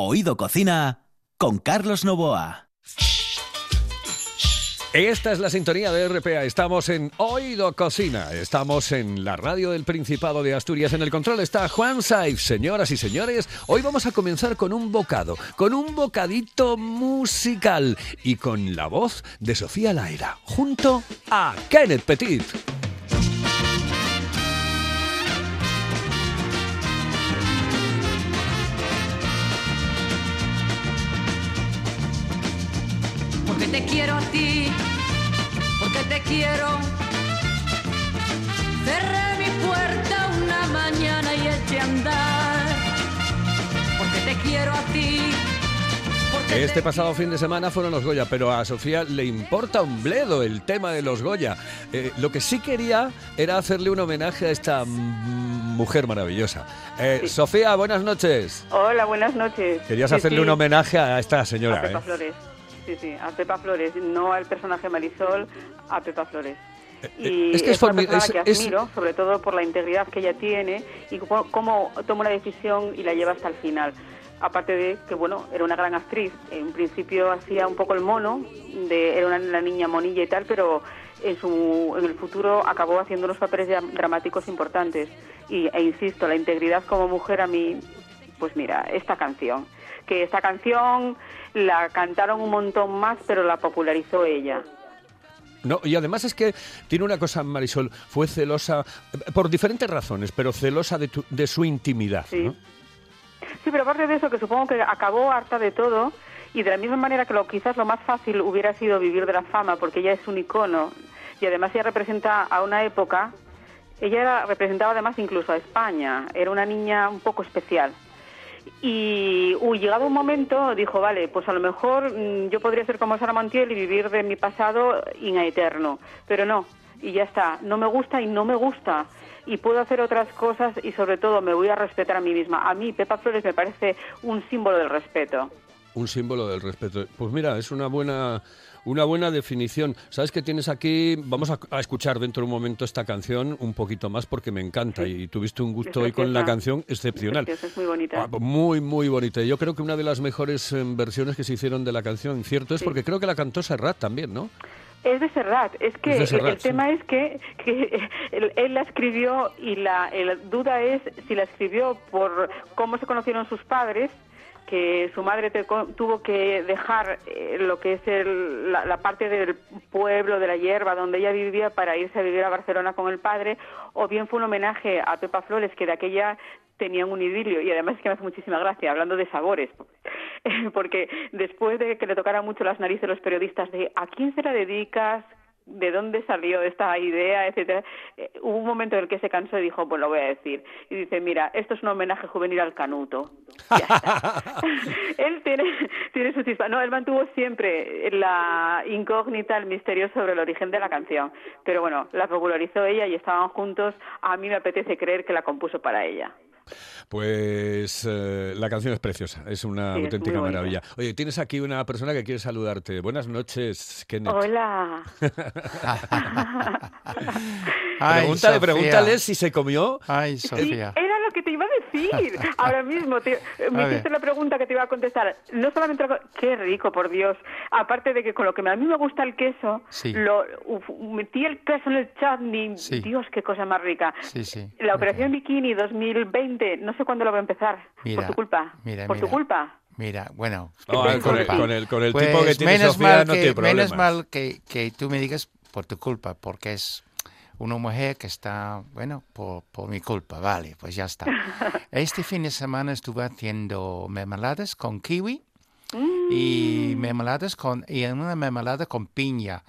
Oído Cocina con Carlos Novoa. Esta es la sintonía de RPA. Estamos en Oído Cocina. Estamos en la radio del Principado de Asturias. En el control está Juan Saif. Señoras y señores, hoy vamos a comenzar con un bocado, con un bocadito musical y con la voz de Sofía Laira, junto a Kenneth Petit. Te quiero a ti, porque te quiero. Cerré mi puerta una mañana y eché a andar. Porque te quiero a ti. Este te pasado fin de semana fueron los Goya, pero a Sofía le importa un bledo el tema de los Goya. Eh, lo que sí quería era hacerle un homenaje a esta mujer maravillosa. Eh, Sofía, buenas noches. Hola, buenas noches. Querías Sí, hacerle sí, un homenaje a esta a señora. Pepa ¿eh? Flores. Sí, sí, a Pepa Flores, no al personaje Marisol, a Pepa Flores. Y eh, es que es una persona es- que es- admiro, sobre todo por la integridad que ella tiene y cómo, cómo toma una decisión y la lleva hasta el final. Aparte de que, bueno, era una gran actriz. En principio hacía un poco el mono, de, era una, una niña monilla y tal, pero en, su, en el futuro acabó haciendo unos papeles dra- dramáticos importantes. Y, e insisto, la integridad como mujer a mí, pues mira, esta canción. Que esta canción la cantaron un montón más, pero la popularizó ella. No, y además es que tiene una cosa, Marisol, fue celosa, por diferentes razones, pero celosa de, tu- de su intimidad. Sí. ¿no? Sí, pero aparte de eso, que supongo que acabó harta de todo y de la misma manera que lo, quizás lo más fácil hubiera sido vivir de la fama, porque ella es un icono y además ella representa a una época, ella era- representaba además incluso a España, era una niña un poco especial. Y uy, llegado un momento dijo, vale, pues a lo mejor mm, yo podría ser como Sara Montiel y vivir de mi pasado in eterno, pero no, y ya está, no me gusta y no me gusta. Y puedo hacer otras cosas y sobre todo me voy a respetar a mí misma. A mí Pepa Flores me parece un símbolo del respeto. Un símbolo del respeto. Pues mira, es una buena, una buena definición. Sabes que tienes aquí, vamos a, a escuchar dentro de un momento esta canción un poquito más porque me encanta y tuviste un gusto hoy con la canción excepcional. Es muy bonita. Ah, Muy, muy bonita. Yo creo que una de las mejores eh, versiones que se hicieron de la canción, cierto es Sí. porque creo que la cantó Serrat también, ¿no? Es de Serrat, es que Es de el- Serrat, el sí. tema es que, que él, él la escribió y la duda es si la escribió por cómo se conocieron sus padres, que su madre te- tuvo que dejar eh, lo que es el- la, la parte del pueblo, de la hierba donde ella vivía para irse a vivir a Barcelona con el padre, o bien fue un homenaje a Pepa Flores, que de aquella tenían un idilio. Y además es que me hace muchísima gracia hablando de sabores porque después de que le tocaran mucho las narices los periodistas de a quién se la dedicas de dónde salió esta idea, etcétera. Eh, hubo un momento en el que se cansó y dijo, pues lo voy a decir. Y dice, mira, esto es un homenaje juvenil al Canuto. Ya está. él tiene, tiene su chispa. No, él mantuvo siempre la incógnita, el misterio sobre el origen de la canción. Pero bueno, la popularizó ella y estaban juntos. A mí me apetece creer que la compuso para ella. Pues eh, la canción es preciosa, es una Sí, es auténtica maravilla. Oye, tienes aquí una persona que quiere saludarte. Buenas noches, Kenneth. Hola. Ay, Pregúntale, pregúntale si se comió. Ay, Sí, Sofía lo que te iba a decir. Ahora mismo te- me A ver. hiciste la pregunta que te iba a contestar. No solamente qué rico, por Dios. Aparte de que con lo que a mí me gusta el queso, Sí. lo uf, metí el queso en el chutney. Sí. Dios, qué cosa más rica. Sí, sí. La operación Bikini 2020, no sé cuándo lo va a empezar. Mira, por tu culpa. mira, por tu culpa. Mira, bueno, No, con, el, culpa. con el- con el Pues tipo que tiene menos Sofía no que, tiene problemas. Menos mal que, que tú me digas por tu culpa, porque es una mujer que está, bueno, por, por mi culpa, vale, pues ya está. Este fin de semana estuve haciendo mermeladas con kiwi y mermeladas con y una mermelada con piña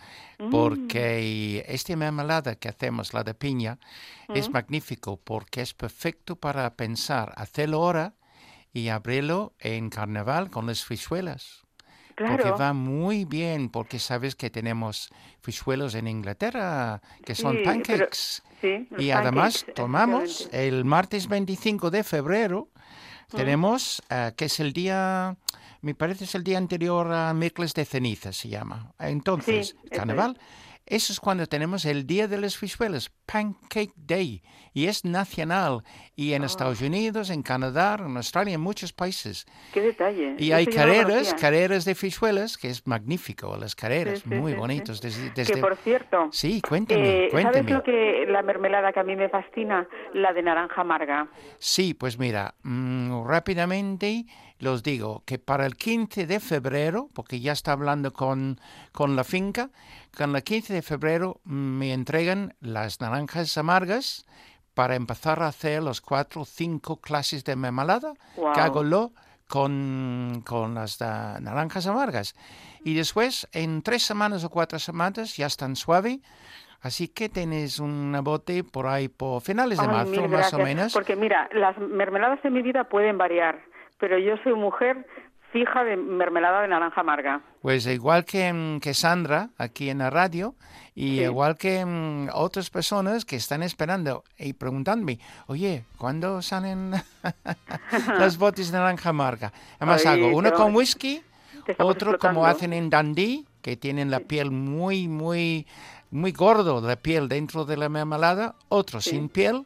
porque esta mermelada que hacemos la de piña es magnífico porque es perfecto para pensar hacerlo ahora y abrirlo en carnaval con las fichuelas porque Claro. va muy bien porque sabes que tenemos fichuelos en Inglaterra que son Sí, pero- pancakes sí, y además pancakes, tomamos efectivamente. el martes 25 de febrero tenemos eh, que es el día me parece es el día anterior a miércoles de ceniza se llama entonces Sí, carnaval eso es cuando tenemos el día de las fichuelas Pancake Day y es nacional. Y Ah. en Estados Unidos, en Canadá, en Australia, en muchos países. Qué detalle. Y Eso hay carreras, carreras de fichuelas, que es magnífico, las carreras, Sí, sí, muy sí, bonitos. Desde, Que desde- por cierto, Sí, cuéntame, eh, ¿sabes lo que la mermelada que a mí me fascina? La de naranja amarga. Sí, pues mira, mm, rápidamente los digo que para el 15 de febrero, porque ya está hablando con, con la finca, con el 15 de febrero me entregan las naranjas amargas para empezar a hacer los cuatro o cinco clases de mermelada que Guau. hago lo con, con las da- naranjas amargas. Y después, en tres semanas o cuatro semanas, ya están suave. Así que tienes un bote por ahí por finales de Ay, marzo, más o menos. Porque mira, las mermeladas en mi vida pueden variar, pero yo soy mujer fija de mermelada de naranja amarga. Pues igual que, mm, que Sandra aquí en la radio y Sí. igual que mm, otras personas que están esperando y preguntándome, oye, ¿cuándo salen las botes de naranja amarga? Además Ay, hago uno con whisky, otro como hacen en Dundee, que tienen la piel muy, muy, muy gordo, la piel dentro de la mermelada, otro Sí. sin piel.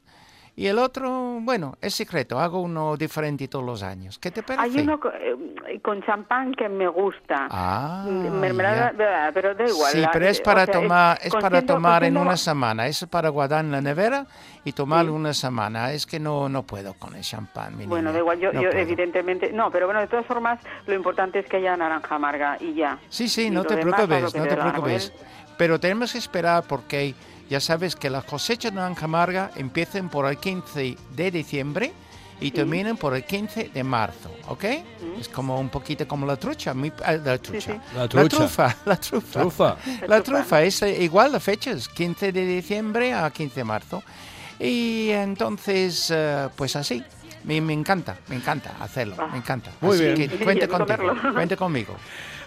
Y el otro, bueno, es secreto, hago uno diferente todos los años. ¿Qué te parece? Hay uno eh, con champán que me gusta. Ah, mermelada, ya. pero da igual. Sí, la- pero es para sea, tomar, es para tomar en una semana. Es para guardar en la nevera y tomar Sí. una semana. Es que no, no puedo con el champán, mi Bueno, niña. da igual, yo, No yo evidentemente, no, pero bueno, de todas formas, lo importante es que haya naranja amarga y ya. Sí, sí, Y no te demás, preocupes, no te te la gana. preocupes. Pero tenemos que esperar porque ya sabes que las cosechas de naranja amarga empiezan por el 15 de diciembre y terminan por el 15 de marzo, ¿ok? Es como un poquito como la trucha, muy- ah, la trucha. sí. La trucha. trufa, la trufa. Trufa. La trufa. es eh, igual las fechas, 15 de diciembre a 15 de marzo. Y entonces, eh, pues así. Me, me encanta, me encanta hacerlo, me encanta. Muy Así bien. que cuente contigo, cuente conmigo.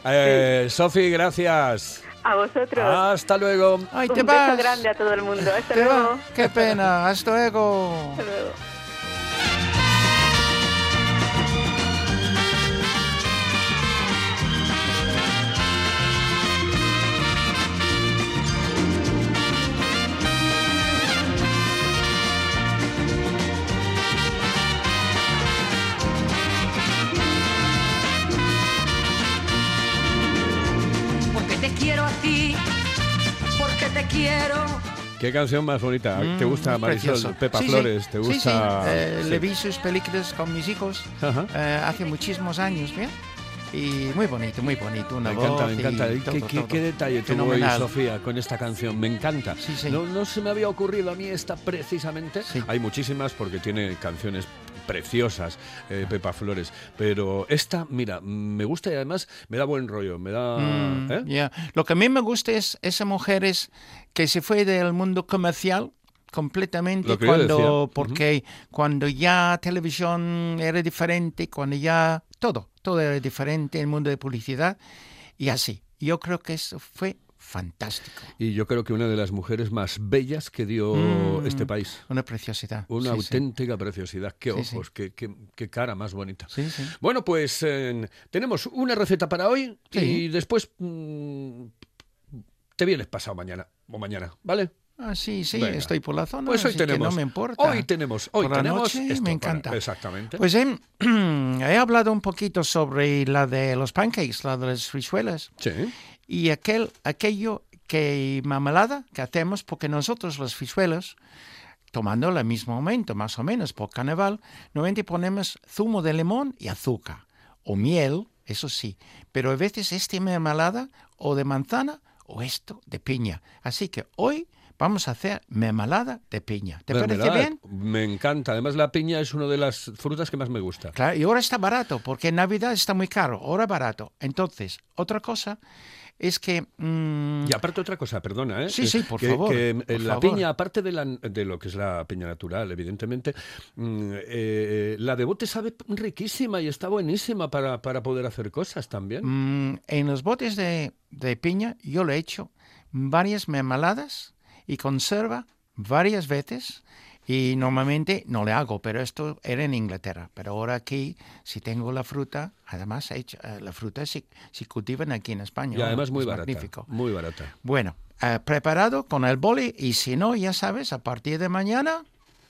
Eh, Sofi, gracias. A vosotros. Hasta luego. Ay, Un te beso vas. grande a todo el mundo. Hasta Te luego. Qué pena, hasta luego. Hasta luego. Quiero a ti, porque te quiero. Qué canción más bonita. ¿Te Mm, gusta muy Marisol? precioso. Pepa Sí, sí. Flores, ¿te Sí, sí. gusta? Eh, Sí. Le vi sus películas con mis hijos eh, hace muchísimos años, ¿bien? Y muy bonito, muy bonito. Una Me encanta, voz me y encanta. ¿Y todo, qué, qué- todo. qué detalle tuvo hoy. Sofía con esta canción? Me encanta. Sí, sí. No, no se me había ocurrido a mí esta precisamente. Sí. Hay muchísimas porque tiene canciones preciosas, eh, Pepa Flores. Pero esta, mira, me gusta y además me da buen rollo. Me da. Mm, ¿eh? ya. Lo que a mí me gusta es esa mujer es que se fue del mundo comercial completamente cuando porque cuando ya televisión era diferente, cuando ya todo, todo era diferente, el mundo de publicidad y así. Yo creo que eso fue fantástico, Y yo creo que una de las mujeres más bellas que dio Mm. este país. una preciosidad. Una Sí, sí. auténtica preciosidad. Qué Sí, sí. ojos, qué, qué- qué cara más bonita. Sí, sí. Bueno, pues eh, tenemos una receta para hoy Sí. y después mm, te vienes pasado mañana o mañana, ¿vale? Ah, sí, sí, Venga. estoy por la zona, Pues hoy así que tenemos. no me importa. Hoy tenemos, hoy Por la tenemos noche esto me para- encanta. exactamente. Pues he, he hablado un poquito sobre la de los pancakes, la de las frichuelas. sí. y aquel, aquello que mamalada que hacemos, porque nosotros los fichuelos, tomando el mismo momento, más o menos, por carnaval, normalmente ponemos zumo de limón y azúcar, o miel, eso sí, pero a veces este mermelada o de manzana o esto de piña. Así que hoy vamos a hacer mermelada de piña. ¿Te parece bien? Me encanta. Además, la piña es una de las frutas que más me gusta. Claro, y ahora está barato, porque en Navidad está muy caro, ahora barato. Entonces, otra cosa es que... mm, Y aparte otra cosa, perdona, ¿eh? Sí, sí, por Que- favor, que, por eh, la favor. piña, aparte de, la- de lo que es la piña natural, evidentemente, mm, eh, la de bote sabe riquísima y está buenísima para, para poder hacer cosas también. Mm, en los botes de, de piña yo le he hecho varias mermeladas y conserva varias veces y normalmente no le hago, pero esto era en Inglaterra. Pero ahora aquí, si tengo la fruta, además eh, la fruta se, se cultivan aquí en España. y además es muy barata. magnífico. Muy barata. Bueno, eh, preparado con el boli y si no, ya sabes, a partir de mañana,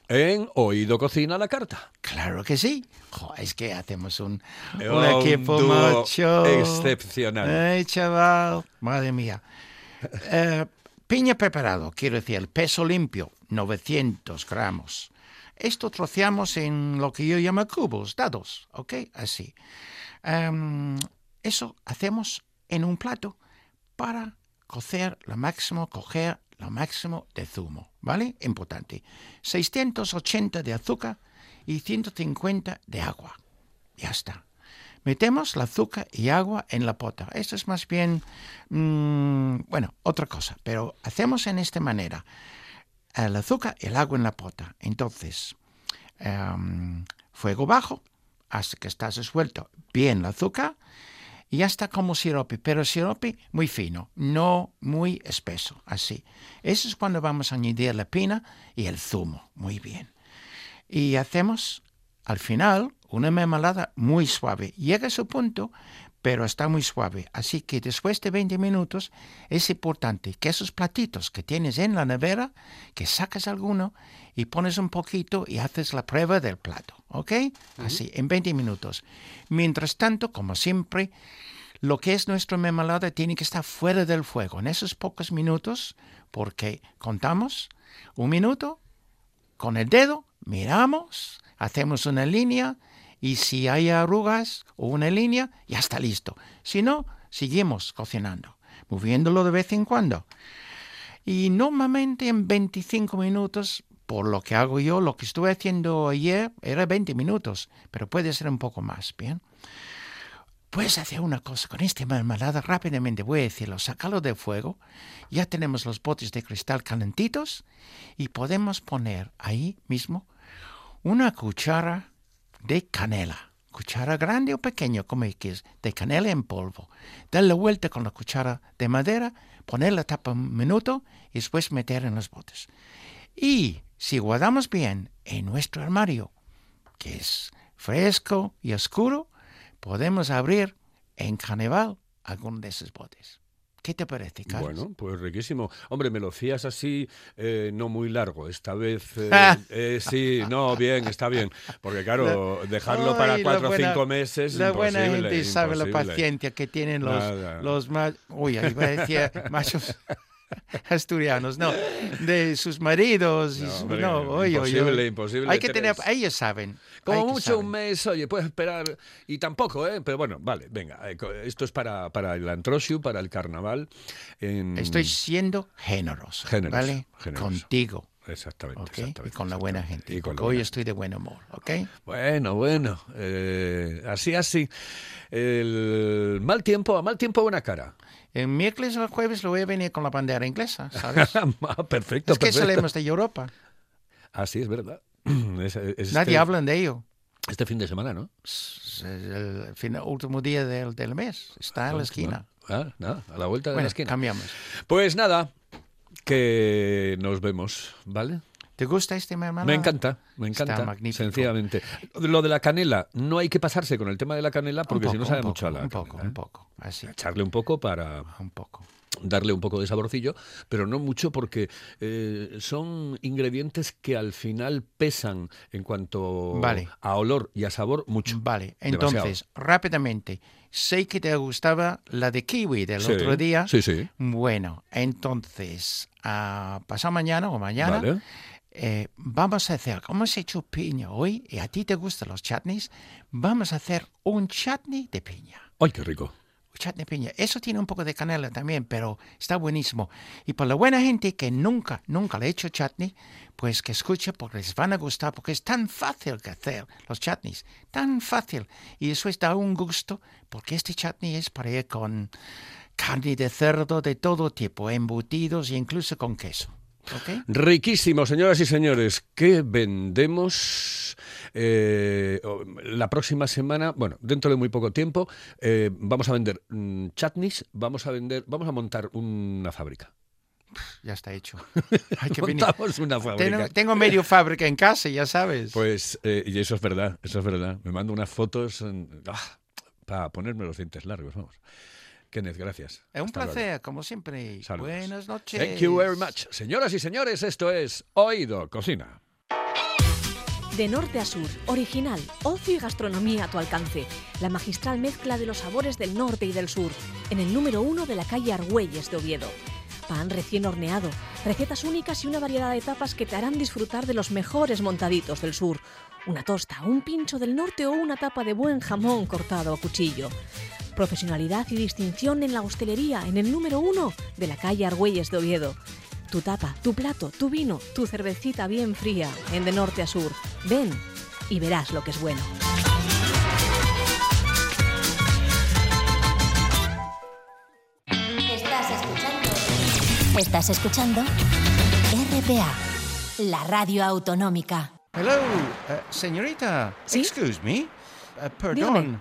En Oído Cocina la carta. claro que sí. Jo, es que hacemos un, un Un equipo macho. excepcional. Ay, chaval, madre mía. Eh, piña preparado, quiero decir, el peso limpio, 900 gramos. Esto troceamos en lo que yo llamo cubos, dados, ¿ok? Así. Em, eso hacemos en un plato para cocer lo máximo, coger lo máximo de zumo, ¿vale? Importante. 680 de azúcar y 150 de agua. Ya está. Metemos el azúcar y agua en la pota. Esto es más bien, mm, bueno, otra cosa, pero hacemos en esta manera. El azúcar y el agua en la pota. Entonces, em, fuego bajo hasta que está resuelto bien el azúcar y ya está como sirope, pero sirope muy fino, no muy espeso, así. Eso es cuando vamos a añadir la pina y el zumo, muy bien. Y hacemos al final una mermelada muy suave. Llega a su punto, pero está muy suave. Así que después de 20 minutos es importante que esos platitos que tienes en la nevera, que sacas alguno y pones un poquito y haces la prueba del plato. ¿Ok? Así, en 20 minutos. Mientras tanto, como siempre, lo que es nuestra mermelada tiene que estar fuera del fuego en esos pocos minutos, porque contamos un minuto, con el dedo miramos, hacemos una línea y si hay arrugas o una línea, ya está listo. Si no, seguimos cocinando, moviéndolo de vez en cuando. Y normalmente en 25 minutos, por lo que hago yo, lo que estuve haciendo ayer era 20 minutos, pero puede ser un poco más, ¿bien? Puedes hacer una cosa con esta mermelada rápidamente, voy a decirlo, sacarlo del fuego, ya tenemos los botes de cristal calentitos y podemos poner ahí mismo una cuchara de canela, cuchara grande o pequeña, como quieras, de canela en polvo. Darle vuelta con la cuchara de madera, poner la tapa un minuto y después meter en los botes. Y si guardamos bien en nuestro armario, que es fresco y oscuro, podemos abrir en carnaval alguno de esos botes. ¿Qué te parece, Carlos? Bueno, pues riquísimo. Hombre, me lo fías así, eh, no muy largo. Esta vez, eh, eh, sí, no, bien, está bien. Porque claro, dejarlo para Ay, cuatro o cinco meses, La buena imposible, gente sabe la paciencia que tienen los, Nada. los más... Uy, iba a decir machos asturianos, no, de sus maridos. y No, su- hombre, no, oye, oye, imposible, oye. imposible, Hay que tener... Ellos saben. Como que mucho un mes, oye, puedes esperar, y tampoco, ¿eh? Pero bueno, vale, venga, eh, esto es para, para el Antrosiu, para el carnaval. En... Estoy siendo generoso, Generoso, ¿vale? generoso. Contigo, Exactamente, exactamente. Y con la buena gente. Y con hoy buena- estoy de buen humor, ¿ok? Bueno, bueno, eh, así, así. El mal tiempo, a mal tiempo, buena cara. El miércoles o el jueves lo voy a venir con la bandera inglesa, ¿sabes? Ah, perfecto, es que perfecto. salimos de Europa. Ah, sí, es verdad. Es- es Nadie este, habla de ello. Este fin de semana, ¿no? Es el final- último día del, del mes. Está en la esquina. Ah, nada, a la vuelta de Bueno, la esquina. cambiamos. Pues nada, que nos vemos, ¿vale? ¿Te gusta este mermelada? Me encanta, me Está encanta, magnífico. sencillamente. Lo de la canela, no hay que pasarse con el tema de la canela porque si poco, no sabe poco, mucho a la Un poco, canela, ¿eh? un poco. Así, Echarle un poco para un poco. Darle un poco de saborcillo, pero no mucho porque eh, son ingredientes que al final pesan en cuanto Vale. a olor y a sabor mucho. Vale, Demasiado. entonces, rápidamente. Sé que te gustaba la de kiwi del Sí, otro día. Sí, sí. Bueno, entonces, a pasado mañana o mañana, Vale. eh, vamos a hacer, como hemos hecho piña hoy, y a ti te gustan los chutneys, vamos a hacer un chutney de piña. ¡Ay, qué rico! De piña. Eso tiene un poco de canela también, pero está buenísimo. Y para la buena gente que nunca, nunca le ha hecho chutney, pues que escuche porque les van a gustar, porque es tan fácil que hacer los chutneys. Tan fácil. Y eso da un gusto, porque este chutney es para ir con carne de cerdo de todo tipo, embutidos e incluso con queso. Riquísimo, señoras y señores. ¿Qué vendemos eh, la próxima semana? Bueno, dentro de muy poco tiempo eh, vamos a vender mm, chutneys, vamos a vender, vamos a montar una fábrica. Ya está hecho. Hay que venir. Montamos una fábrica. Tengo, tengo medio fábrica en casa, ya sabes. Pues, eh, y eso es verdad, eso es verdad. Me mando unas fotos ah, para ponerme los dientes largos, vamos. Kenneth, gracias. Es un Hasta luego. placer, como siempre. Saludos. Buenas noches. Thank you very much. Señoras y señores, esto es Oído Cocina. De norte a sur, original, ocio y gastronomía a tu alcance. La magistral mezcla de los sabores del norte y del sur, en el número uno de la calle Argüelles de Oviedo. Pan recién horneado, recetas únicas y una variedad de tapas que te harán disfrutar de los mejores montaditos del sur. Una tosta, un pincho del norte o una tapa de buen jamón cortado a cuchillo. Profesionalidad y distinción en la hostelería, en el número uno de la calle Argüelles de Oviedo. Tu tapa, tu plato, tu vino, tu cervecita bien fría, en de norte a sur. Ven y verás lo que es bueno. Estás escuchando. Estás escuchando RPA, la radio autonómica. Hello, eh, señorita. ¿Sí? Excuse me. Eh, perdón.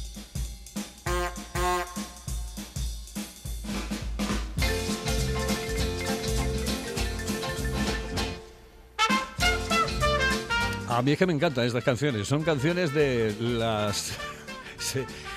A mí es que me encantan estas canciones. Son canciones de las...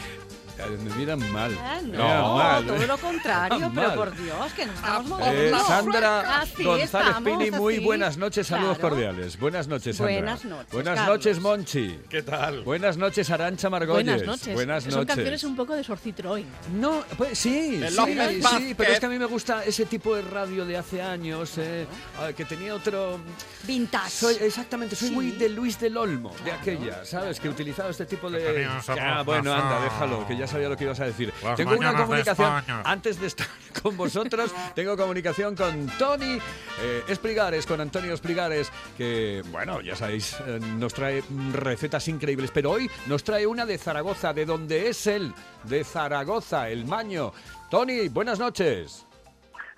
Me miran mal. Ah, no, miran mal. todo lo contrario, Mal. pero por Dios, que nos estamos Eh, moviendo. Sandra Así González estamos, Pini, muy así. buenas noches, saludos Claro. cordiales. Buenas noches, Sandra. Buenas noches, Buenas Carlos. noches, Monchi. ¿Qué tal? Buenas noches, Arancha Margolles. Buenas noches. Buenas Son noches. canciones un poco de Sor Citroën. No, pues sí, sí, sí, pero es que a mí me gusta ese tipo de radio de hace años, eh, ah, que tenía otro... Vintage. Soy, exactamente, soy Sí. muy de Luis del Olmo, de aquella, ¿sabes? Que utilizaba este tipo de... voz bueno, anda, déjalo, que ya sabía lo que ibas a decir. Tengo una comunicación, antes de estar con vosotros, tengo comunicación con Tony eh, Espligares, con Antonio Espligares, que, bueno, ya sabéis, eh, nos trae recetas increíbles, pero hoy nos trae una de Zaragoza, de donde es él, de Zaragoza, el Maño. Tony, buenas noches.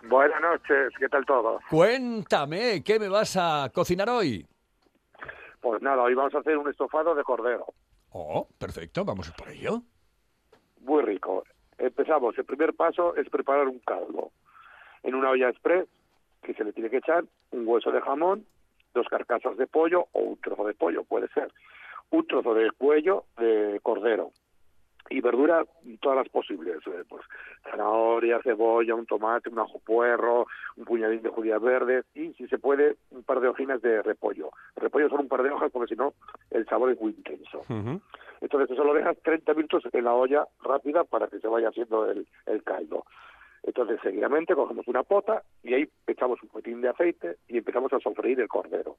Buenas noches, ¿qué tal todo? Cuéntame, ¿qué me vas a cocinar hoy? Pues nada, hoy vamos a hacer un estofado de cordero, Oh, perfecto, vamos por ello. Muy rico. Empezamos, el primer paso es preparar un caldo. En una olla express, que se le tiene que echar un hueso de jamón, dos carcasas de pollo o un trozo de pollo, puede ser, un trozo de cuello de cordero y verdura todas las posibles, eh, pues zanahoria, cebolla, un tomate, un ajo puerro, un puñadín de judías verdes y, si se puede, un par de hojinas de repollo. Repollo son un par de hojas porque si no, el sabor es muy intenso. Entonces eso lo dejas 30 minutos en la olla rápida para que se vaya haciendo el, el caldo. Entonces seguidamente cogemos una pota y ahí echamos un poquitín de aceite y empezamos a sofreír el cordero.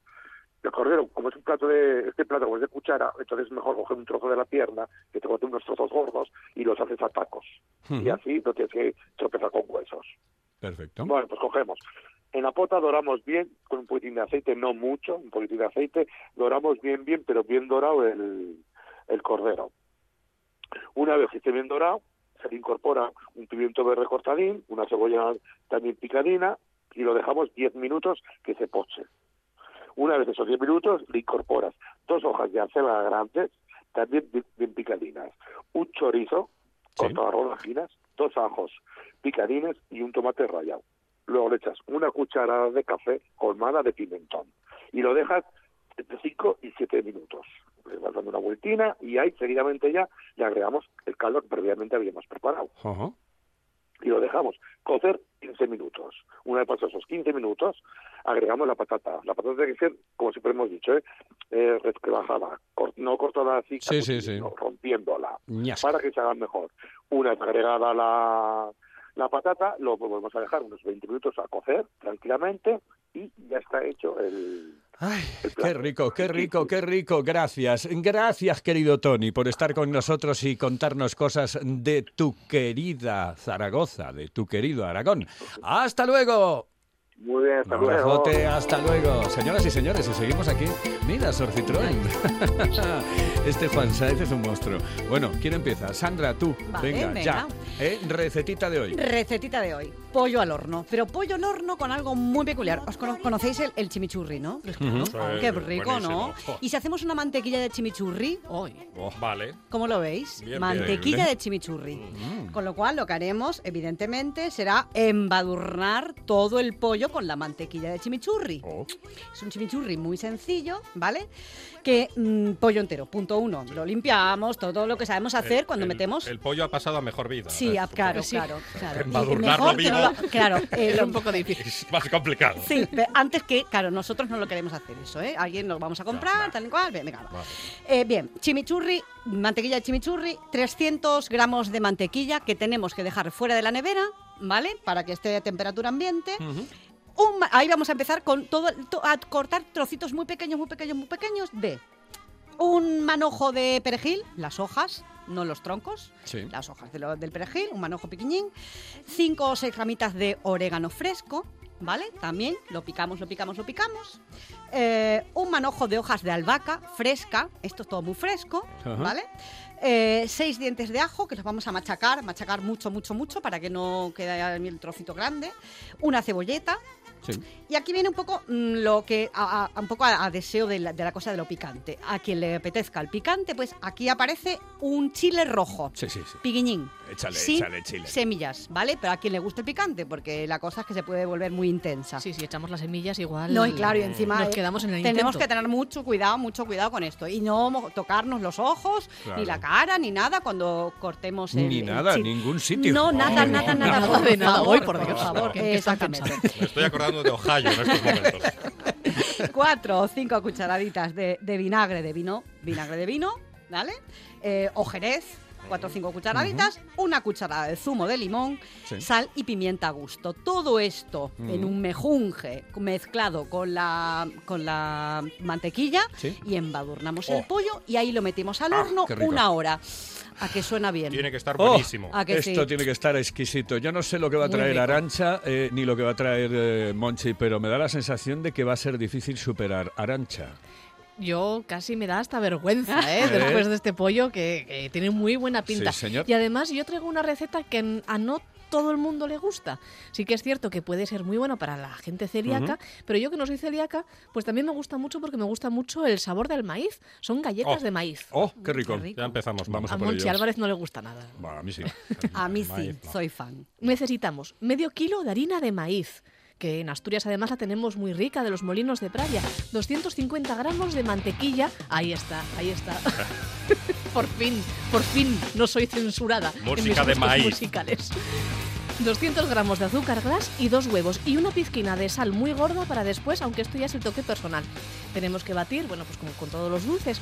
El cordero, como es un plato de, este plato como es de cuchara, entonces es mejor coger un trozo de la pierna, que te unos trozos gordos y los haces a tacos. Y así no tienes que tropezar con huesos. Perfecto. Bueno, pues cogemos. En la pota doramos bien, con un poquitín de aceite, no mucho, un poquitín de aceite, doramos bien, bien, pero bien dorado el, el cordero. Una vez que esté bien dorado, se le incorpora un pimiento verde cortadín, una cebolla también picadina, y lo dejamos 10 minutos que se poche. Una vez esos 10 minutos, le incorporas dos hojas de acelga grandes, también bien, picadinas, un chorizo cortado a rodajinas, dos ajos picadines y un tomate rallado. Luego le echas una cucharada de café colmada de pimentón y lo dejas entre 5 y 7 minutos. Le vas dando una vueltina y ahí seguidamente ya le agregamos el caldo que previamente habíamos preparado Ajá. y lo dejamos cocer 15 minutos. Una vez pasados esos 15 minutos, agregamos la patata. La patata tiene que ser, como siempre hemos dicho, ¿eh? eh resquebrajada, cor- no cortada así, Sí, sí, sí. rompiéndola, para que se haga mejor. Una vez agregada la, la patata, lo volvemos a dejar unos 20 minutos a cocer tranquilamente y ya está hecho el... Ay, qué rico, qué rico, qué rico. Gracias. Gracias, querido Tony, por estar con nosotros y contarnos cosas de tu querida Zaragoza, de tu querido Aragón. Hasta luego. Muy bien, hasta Un luego. abrazote, hasta luego. Señoras y señores, y seguimos aquí. Mira, Sor Citroën. Este Juan Saez es un monstruo. Bueno, ¿quién empieza? Sandra, tú. Vale, venga, venga. ya. ¿Eh? Recetita de hoy. Recetita de hoy. Pollo al horno. Pero pollo al horno con algo muy peculiar. ¿Os cono- conocéis el, el chimichurri, no? Qué rico, ¿no? Y si hacemos una mantequilla de chimichurri, Oh, vale. ¿cómo lo veis? Bien, bien. mantequilla de chimichurri. Con lo cual, lo que haremos, evidentemente, será embadurnar todo el pollo con la mantequilla de chimichurri. Oh. Es un chimichurri muy sencillo, ¿vale? Que mm, pollo entero, punto uno. Lo limpiamos, todo lo que sabemos hacer cuando El- metemos El pollo ha pasado a mejor vida. Sí, ¿eh? a- claro, claro, claro. Embadurnarlo mejor que no vivo. Claro, eh, Era lo- un poco difícil. Es más complicado. Sí, pero antes que, claro, nosotros no lo queremos hacer eso, ¿eh? Alguien lo vamos a comprar, tal y cual, venga. va. Eh, bien, chimichurri, mantequilla de chimichurri, 300 gramos de mantequilla que tenemos que dejar fuera de la nevera, ¿vale? Para que esté a temperatura ambiente. Un ahí vamos a empezar con todo, to- a cortar trocitos muy pequeños, muy pequeños, muy pequeños de un manojo de perejil, las hojas, no los troncos, Sí. las hojas de lo- del perejil, un manojo pequeñín, cinco o seis ramitas de orégano fresco, ¿vale? También lo picamos, lo picamos, lo picamos. Eh, un manojo de hojas de albahaca fresca, esto es todo muy fresco, Ajá. ¿vale? Eh, seis dientes de ajo que los vamos a machacar, machacar mucho, mucho, mucho para que no quede el trocito grande. Una cebolleta, Sí. y aquí viene un poco mm, lo que a, a- un poco a, a deseo de la, de la cosa de lo picante. A quien le apetezca el picante, pues aquí aparece un chile rojo. Sí, sí, sí. Piquiñín. Échale, sin échale chile. semillas, ¿vale? Pero a quien le guste el picante, porque la cosa es que se puede volver muy intensa. Sí, si echamos las semillas igual. No, y claro, y encima nos eh, quedamos en el tenemos intento. que tener mucho cuidado, mucho cuidado con esto. Y no tocarnos los ojos, Claro. ni la cara, ni nada cuando cortemos el Ni el nada, chile. ningún sitio. No, nada, No, nada, no, nada. nada de nada. favor, Hoy, por Dios, favor. ¿qué- qué está Exactamente. Me estoy acordando de Ohio en estos momentos. cuatro o cinco cucharaditas de, vinagre de vino, vinagre de vino, ¿vale? Eh, o jerez, cuatro o cinco cucharaditas, una cucharada de zumo de limón, Sí. sal y pimienta a gusto. Todo esto en un mejunje mezclado con la, con la mantequilla Sí. y embadurnamos Oh. el pollo y ahí lo metemos al Ah, horno una hora. A que suena bien. Tiene que estar Oh, buenísimo. ¿A que Esto sí? tiene que estar exquisito. Yo no sé lo que va a traer. Arancha eh, ni lo que va a traer eh, Monchi, pero me da la sensación de que va a ser difícil superar Arancha. Yo casi me da hasta vergüenza, ¿eh? ¿Eh? Después de este pollo que, que tiene muy buena pinta. Sí, señor. Y además yo traigo una receta que a no todo el mundo le gusta. Sí que es cierto que puede ser muy bueno para la gente celíaca, pero yo que no soy celíaca, pues también me gusta mucho porque me gusta mucho el sabor del maíz. Son galletas Oh. de maíz. ¡Oh, qué rico! Qué rico. Ya empezamos. Vamos A a por Monchi. Álvarez no le gusta nada. Bah, a mí sí. A mí sí, Maíz, no. soy fan. Necesitamos medio kilo de harina de maíz, que en Asturias además la tenemos muy rica, de los molinos de Pravia. 250 gramos de mantequilla. Ahí está, ahí está. por fin, por fin no soy censurada. en mis Música de maíz. musicales. 200 gramos de azúcar glass y dos huevos y una pizquina de sal muy gorda para después, aunque esto ya es el toque personal. Tenemos que batir, bueno, pues como con todos los dulces,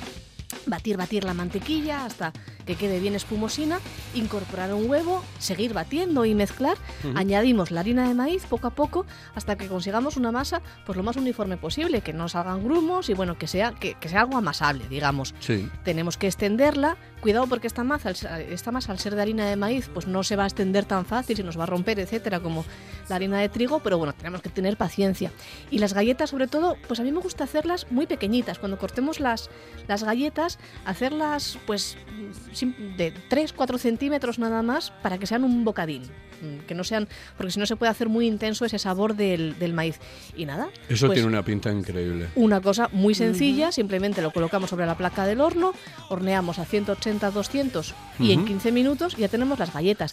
batir, batir la mantequilla hasta que quede bien espumosina, incorporar un huevo, seguir batiendo y mezclar. Añadimos la harina de maíz poco a poco hasta que consigamos una masa pues lo más uniforme posible, que no salgan grumos y bueno, que sea, que, que sea algo amasable, digamos. Sí. Tenemos que extenderla. Cuidado porque esta masa, al ser- esta masa al ser de harina de maíz, pues no se va a extender tan fácil, se nos va a romper, etcétera, como la harina de trigo, pero bueno, tenemos que tener paciencia. Y las galletas, sobre todo, pues a mí me gusta hacerlas muy pequeñitas. Cuando cortemos las, las galletas, hacerlas pues de 3-4 centímetros nada más para que sean un bocadín. Mm, Que no sean, porque si no se puede hacer muy intenso ese sabor del, del maíz. Y nada. Eso pues, tiene una pinta increíble. una cosa muy sencilla, simplemente lo colocamos sobre la placa del horno, horneamos a 180, 200 y en Ujú. 15 minutos ya tenemos las galletas.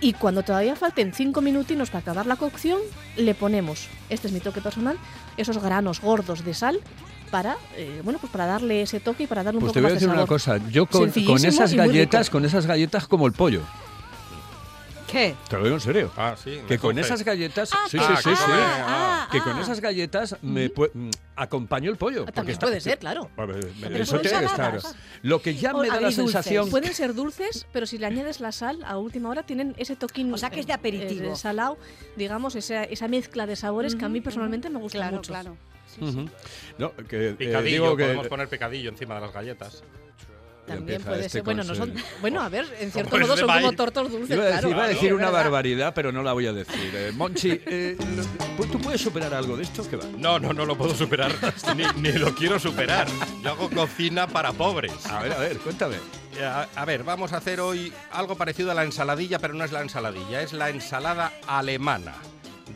Y cuando todavía falten 5 minutinos para acabar la cocción, le ponemos, este es mi toque personal, esos granos gordos de sal para, eh, bueno, pues para darle ese toque y para darle un Pues te poco voy a más de decir una sabor. cosa. Yo con, esas galletas, con esas galletas como el pollo. ¿Qué? Te lo digo en serio. Ah, sí. Que con esas galletas, sí, sí, ah, sí, que sí. ah, Que ah, con ah. esas galletas me mm, acompaño el pollo. Ah, también está- puede ser, claro. A ver, Pero Eso tiene que estar. Lo que ya O me da la sensación. Pueden ser dulces, pero si le añades la sal a última hora tienen ese toquín O sea que es de aperitivo. eh, salado, digamos, esa, esa mezcla de sabores que a mí personalmente me gusta Claro, mucho. claro. Ujú. No, que, eh, digo que podemos poner picadillo encima de las galletas. También puede este ser. Bueno, no son, bueno, a ver, en cierto modo son como tortos dulces. Iba a decir, claro. iba a decir una barbaridad, pero no la voy a decir. Eh, Monchi, eh, ¿tú puedes superar algo de esto? ¿Qué va? No, no, no lo puedo superar, ni, ni lo quiero superar. Yo hago cocina para pobres. A ver, a ver, cuéntame. A, a ver, vamos a hacer hoy algo parecido a la ensaladilla, pero no es la ensaladilla, es la ensalada alemana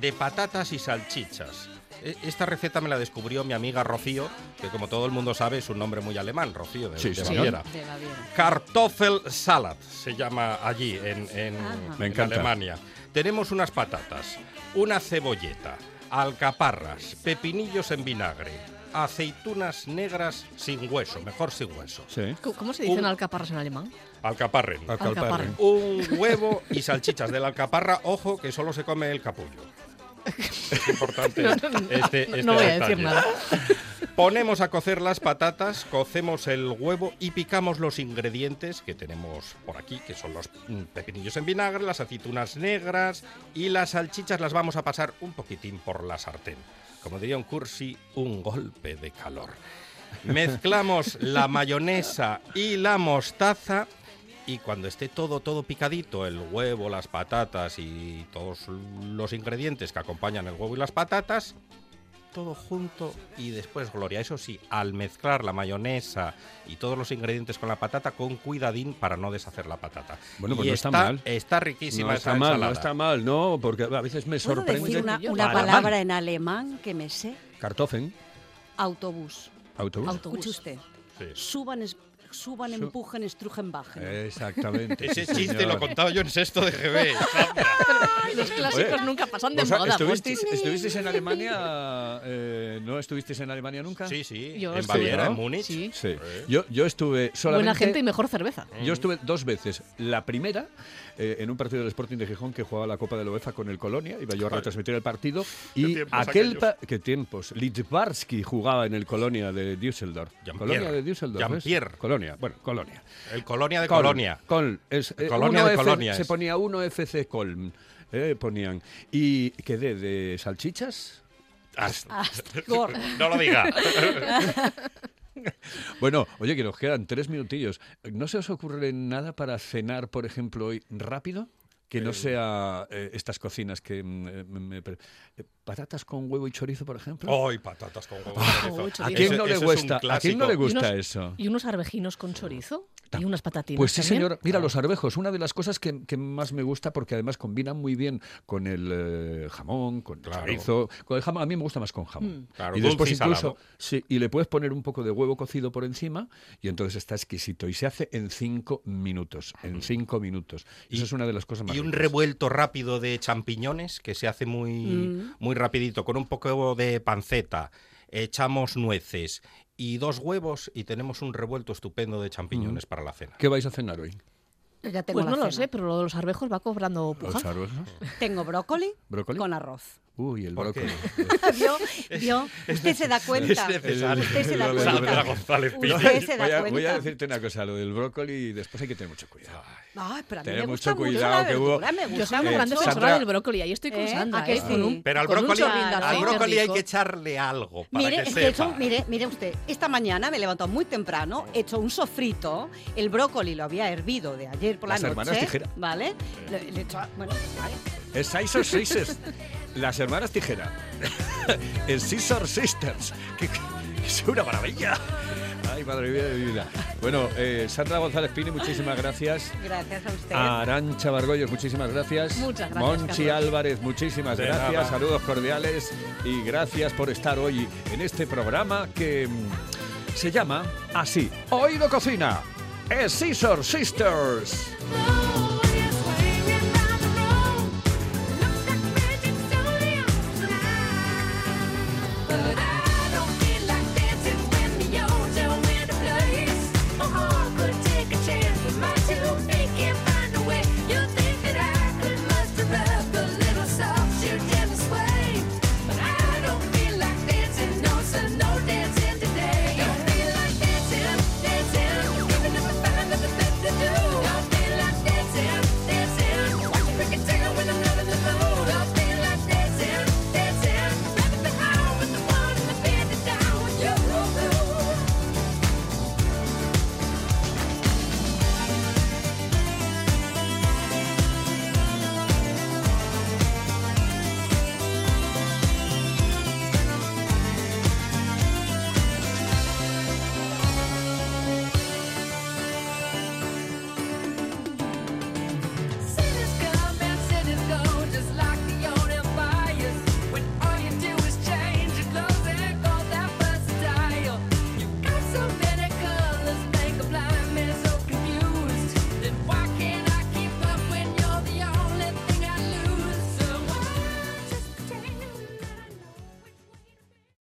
de patatas y salchichas. E- Esta receta me la descubrió mi amiga Rocío, que como todo el mundo sabe es un nombre muy alemán, Rocío, de, Sí, de. Baviera. De Baviera. Kartoffelsalat se llama allí en, en- Me en encanta. Alemania. Tenemos unas patatas, una cebolleta, alcaparras, pepinillos en vinagre, aceitunas negras sin hueso, mejor sin hueso. Sí. ¿Cómo- ¿Cómo se dicen Un- alcaparras en alemán? Alcaparren. Alcaparren. Un huevo y salchichas de la alcaparra, ojo que solo se come el capullo. Es importante No, no, no. este, este No voy a decir nada. Ponemos a cocer las patatas, cocemos el huevo y picamos los ingredientes que tenemos por aquí, que son los mm, pepinillos en vinagre, las aceitunas negras y las salchichas las vamos a pasar un poquitín por la sartén. Como diría un cursi, un golpe de calor. Mezclamos la mayonesa y la mostaza y cuando esté todo todo picadito, el huevo, las patatas y todos los ingredientes que acompañan el huevo y las patatas, todo junto y después Gloria. Eso sí, al mezclar la mayonesa y todos los ingredientes con la patata, con cuidadín para no deshacer la patata. Bueno, pues Y no está está, mal. Está riquísima No esa está mal, no ensalada. está mal, no, porque a veces me ¿Puedo sorprende. decir una, una palabra en alemán que me sé? Kartoffeln, Autobús. autobús. Autobús. Escuche usted. Sí. Suban, es- suban, Su- empujen, estrujen, bajen. Exactamente. Ese sí, chiste señor. lo contaba yo en sexto de GB. Los clásicos Oye, nunca pasan de moda. ¿estuvisteis, estuvisteis en Alemania? eh, ¿No estuvisteis en Alemania nunca? Sí, sí. Yo en Baviera, ¿no? en Múnich. Sí. Sí. Yo, yo estuve solamente... Buena gente y mejor cerveza. Yo estuve dos veces. La primera, eh, en un partido del Sporting de Gijón que jugaba la Copa de la UEFA con el Colonia, iba yo a retransmitir el partido, y aquel... pa- ¿Qué tiempos? Litzbarski jugaba en el Colonia de Düsseldorf. Colonia de Düsseldorf. Jean-Pierre. Colonia, bueno, Colonia. El Colonia de Col- Colonia. Col, es, eh, Colonia de F- Colonia Se es. ponía uno FC Colm. eh, ponían. ¿Y quedé de salchichas? Ascor. No lo diga. Bueno, oye, que nos quedan tres minutillos. ¿No se os ocurre nada para cenar, por ejemplo, hoy rápido? Que no sea eh, estas cocinas que... mm, eh, me- me- eh, patatas con huevo y chorizo, por ejemplo. Ay, patatas con huevo. huevo y chorizo. ¿A chorizo. quién no le ese es un gusta? ¿A quién no le clásico. gusta unos- eso? ¿Y unos arvejinos con chorizo? ¿Y unas patatinas Pues sí, también? señor. Mira, los arvejos, una de las cosas que, que más me gusta porque además combinan muy bien con el eh, jamón, con el Claro. chorizo. Con el jamón, a mí me gusta más con jamón. Mm. Claro, y después y incluso, sí, y le puedes poner un poco de huevo cocido por encima y entonces está exquisito. Y se hace en cinco minutos. En cinco minutos. Y eso es una de las cosas más Y un revuelto rápido de champiñones que se hace muy, Mm. muy rapidito, con un poco de panceta, echamos nueces y dos huevos y tenemos un revuelto estupendo de champiñones para la cena. ¿Qué vais a cenar hoy? Ya tengo Pues la no lo sé, pero lo de los arvejos va cobrando ¿Los puja. arvejos? Tengo brócoli, ¿Brócoli? con arroz. Uy, el brócoli. ¿Vio? ¿Vio? Usted se da cuenta. necesario. Usted se da cuenta. González Usted se da Voy a, cuenta. voy a decirte una cosa, lo del brócoli y después hay que tener mucho cuidado. Ay, pero a mí Tener me mucho gusta mucho cuidado, la que hubo- verdura, me Yo gusta soy una Eh, gran mucho. defensora Sandra- del brócoli. Ahí estoy con ¿Eh? Sandra. ¿A que ¿eh? Pero al brócoli, al brócoli hay que echarle algo para Mire, que es que he sepa. hecho, mire, mire usted, esta mañana me he levantado muy temprano, he hecho un sofrito, el brócoli lo había hervido de ayer por Las la hermanas noche, Tijera. ¿vale? Le, le he hecho- bueno, vale. Es Scissor Sisters. Las hermanas tijera. El Scissor Sisters. Que, que- que es una maravilla. Ay, madre mía de mi vida. Bueno, eh, Sandra González Pini, muchísimas gracias. Gracias a usted. Arancha Bargollos, muchísimas gracias. Muchas gracias, Monchi Carlos. Álvarez, muchísimas De gracias. nada. Saludos cordiales y gracias por estar hoy en este programa que mm, se llama así: Oído Cocina. Es Scissor Sisters.